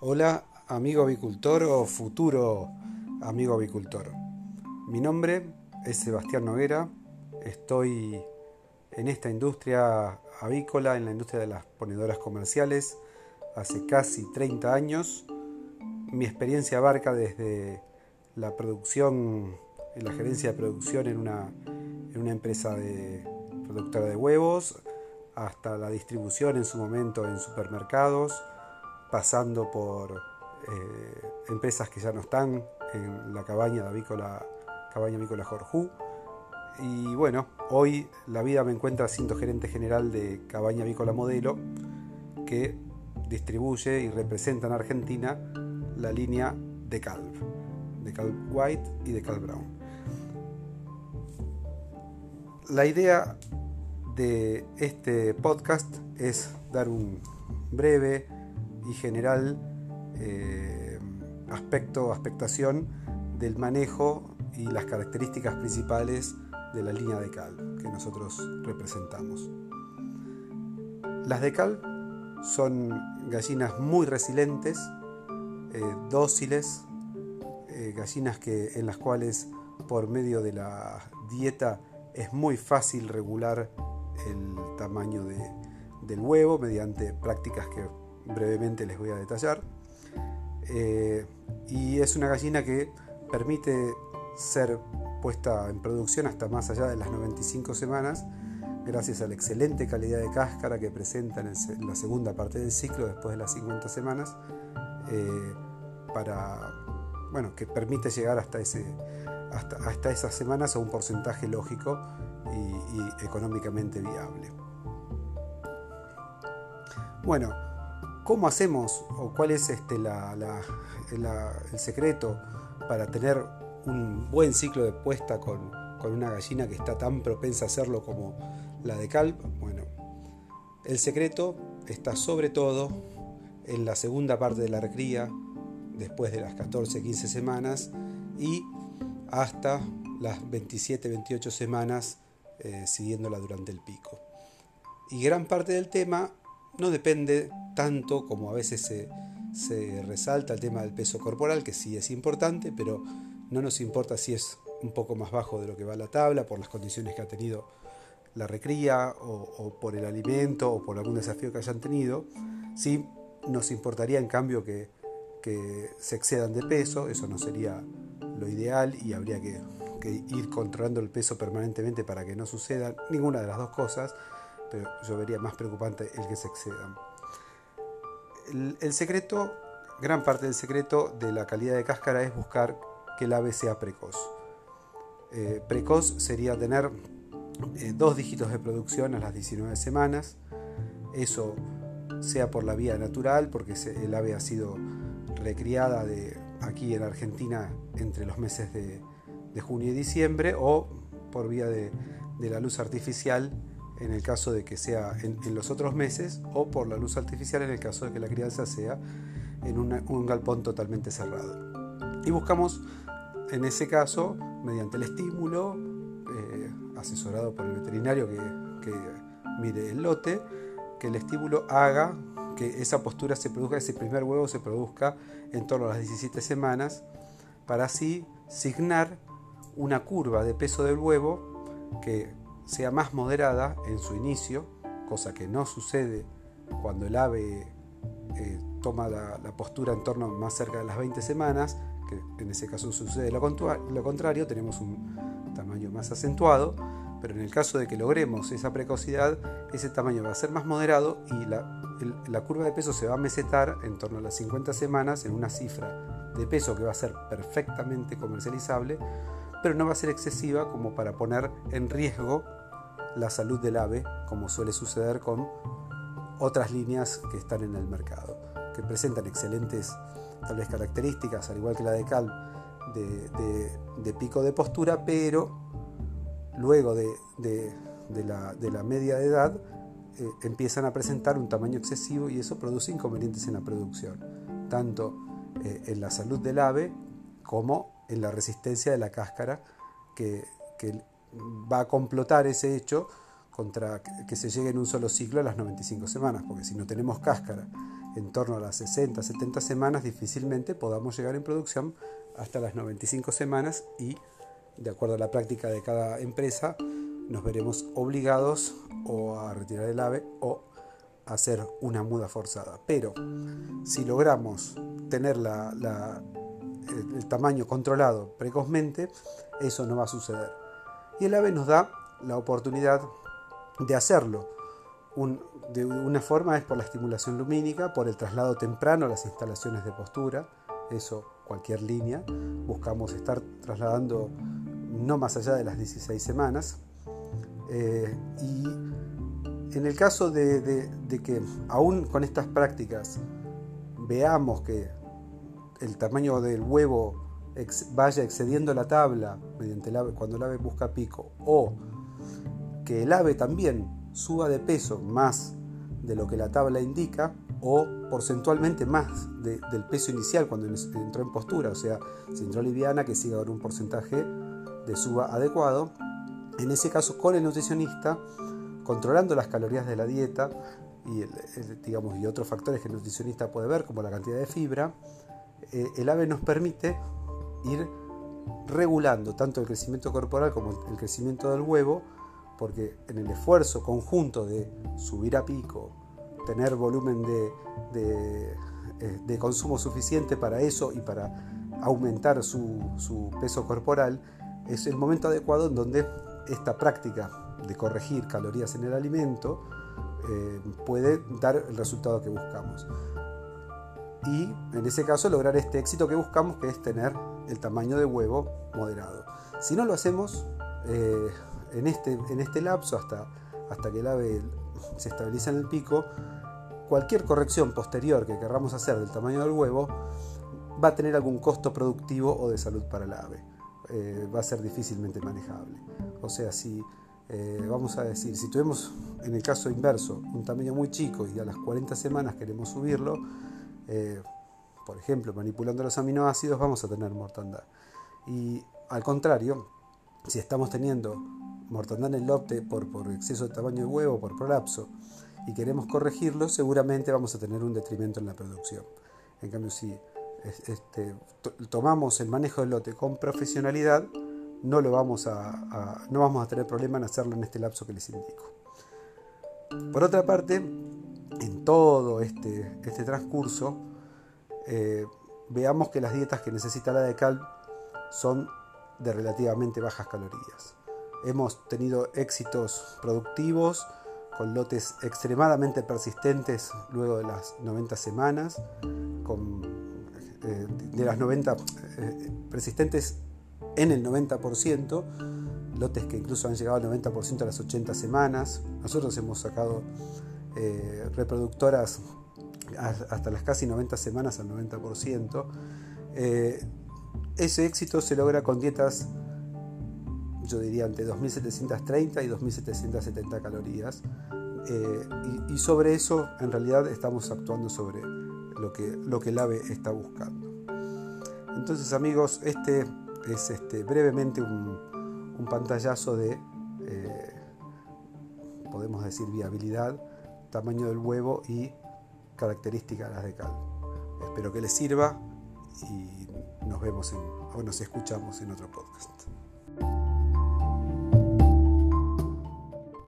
Hola amigo avicultor o futuro amigo avicultor. Mi nombre es Sebastián Noguera, estoy en esta industria avícola, en la industria de las ponedoras comerciales, hace casi 30 años. Mi experiencia abarca desde la producción, en la gerencia de producción en una, empresa de productora de huevos, hasta la distribución en su momento en supermercados, pasando por eh, empresas que ya no están en la cabaña avícola, cabaña avícola Jorjú. Y bueno, hoy la vida me encuentra siendo gerente general de Cabaña Avícola Modelo, que distribuye y representa en Argentina la línea de Calv, de Calv White y de Calv Brown. La idea de este podcast es dar un breve y general eh, aspecto, aspectación del manejo y las características principales de la línea de cal que nosotros representamos. Las de cal son gallinas muy resilientes, eh, dóciles, eh, gallinas que, en las cuales por medio de la dieta es muy fácil regular el tamaño del huevo mediante prácticas que brevemente les voy a detallar. Eh, y es una gallina que permite ser puesta en producción hasta más allá de las 95 semanas gracias a la excelente calidad de cáscara que presenta en, la segunda parte del ciclo después de las 50 semanas eh, para bueno que permite llegar hasta ese hasta, hasta esas semanas a un porcentaje lógico y, económicamente viable. Bueno, ¿cómo hacemos o cuál es este, el secreto para tener un buen ciclo de puesta con, una gallina que está tan propensa a hacerlo como la de Calp? Bueno, el secreto está sobre todo en la segunda parte de la recría, después de las 14-15 semanas y hasta las 27-28 semanas eh, siguiéndola durante el pico. Y gran parte del tema no depende tanto como a veces se, resalta el tema del peso corporal, que sí es importante, pero no nos importa si es un poco más bajo de lo que va la tabla por las condiciones que ha tenido la recría o, por el alimento o por algún desafío que hayan tenido. Sí nos importaría en cambio que, que se excedan de peso, eso no sería lo ideal y habría que ir controlando el peso permanentemente para que no suceda ninguna de las dos cosas, pero yo vería más preocupante el que se excedan. El, secreto, gran parte del secreto de la calidad de cáscara es buscar que el ave sea precoz. Eh, precoz sería tener eh, dos dígitos de producción a las 19 semanas, eso sea por la vía natural, porque el ave ha sido recriada de aquí en Argentina entre los meses de, de junio y diciembre o por vía de, la luz artificial en el caso de que sea en, los otros meses o por la luz artificial en el caso de que la crianza sea en un galpón totalmente cerrado. Y buscamos en ese caso, mediante el estímulo, eh, asesorado por el veterinario que, que mire el lote, que el estímulo haga que esa postura se produzca, ese primer huevo se produzca en torno a las 17 semanas, para así signar una curva de peso del huevo que sea más moderada en su inicio, cosa que no sucede cuando el ave eh, toma la, postura en torno más cerca de las 20 semanas, que en ese caso sucede lo, contrario, tenemos un tamaño más acentuado, pero en el caso de que logremos esa precocidad, ese tamaño va a ser más moderado y la, la curva de peso se va a mesetar en torno a las 50 semanas en una cifra de peso que va a ser perfectamente comercializable pero no va a ser excesiva como para poner en riesgo la salud del ave, como suele suceder con otras líneas que están en el mercado, que presentan excelentes tal vez características, al igual que la de Cal, de, pico de postura, pero luego de, la, media de edad eh, empiezan a presentar un tamaño excesivo y eso produce inconvenientes en la producción, tanto eh, en la salud del ave como en la resistencia de la cáscara que, va a complotar ese hecho contra que se llegue en un solo ciclo a las 95 semanas, porque si no tenemos cáscara en torno a las 60, 70 semanas, difícilmente podamos llegar en producción hasta las 95 semanas y, de acuerdo a la práctica de cada empresa, nos veremos obligados o a retirar el ave o a hacer una muda forzada. Pero si logramos tener el tamaño controlado precozmente, eso no va a suceder. Y el ave nos da la oportunidad de hacerlo de una forma es por la estimulación lumínica, por el traslado temprano a las instalaciones de postura, eso cualquier línea, buscamos estar trasladando no más allá de las 16 semanas. Eh, y en el caso de, que aún con estas prácticas veamos que el tamaño del huevo vaya excediendo la tabla mediante el ave, cuando el ave busca pico, o que el ave también suba de peso más de lo que la tabla indica o porcentualmente más del peso inicial cuando entró en postura, o sea, si entró liviana que siga con un porcentaje de suba adecuado. En ese caso, con el nutricionista, controlando las calorías de la dieta y, digamos, y otros factores que el nutricionista puede ver, como la cantidad de fibra, eh, el AVE nos permite ir regulando tanto el crecimiento corporal como el crecimiento del huevo porque en el esfuerzo conjunto de subir a pico, tener volumen de, eh, consumo suficiente para eso y para aumentar su, peso corporal, es el momento adecuado en donde esta práctica de corregir calorías en el alimento eh, puede dar el resultado que buscamos. Y en ese caso lograr este éxito que buscamos, que es tener el tamaño de huevo moderado. Si no lo hacemos, eh, en este, en este lapso, hasta, hasta que el ave se estabiliza en el pico, cualquier corrección posterior que querramos hacer del tamaño del huevo va a tener algún costo productivo o de salud para el ave. Eh, va a ser difícilmente manejable. O sea, si eh, vamos a decir, si tuvimos en el caso inverso un tamaño muy chico y a las 40 semanas queremos subirlo, por ejemplo, manipulando los aminoácidos, vamos a tener mortandad. Y al contrario, si estamos teniendo mortandad en el lote por, por exceso de tamaño de huevo, por prolapso, y queremos corregirlo, seguramente vamos a tener un detrimento en la producción. En cambio, si este, tomamos el manejo del lote con profesionalidad, no, lo vamos a, no vamos a tener problema en hacerlo en este lapso que les indico. Por otra parte, en todo este, este transcurso, eh, veamos que las dietas que necesita la decal son de relativamente bajas calorías. Hemos tenido éxitos productivos con lotes extremadamente persistentes luego de las 90 semanas, con, eh, de las 90 eh, persistentes en el 90%, lotes que incluso han llegado al 90% a las 80 semanas. Nosotros hemos sacado reproductoras hasta las casi 90 semanas al 90%. ese éxito se logra con dietas yo diría entre 2.730 y 2.770 calorías. Eh, y, sobre eso en realidad estamos actuando sobre lo que, lo que el ave está buscando. Entonces amigos, este es este, brevemente un, un pantallazo de, eh, podemos decir, viabilidad, tamaño del huevo y características de cal. Espero que les sirva y nos vemos en, o nos escuchamos en otro podcast.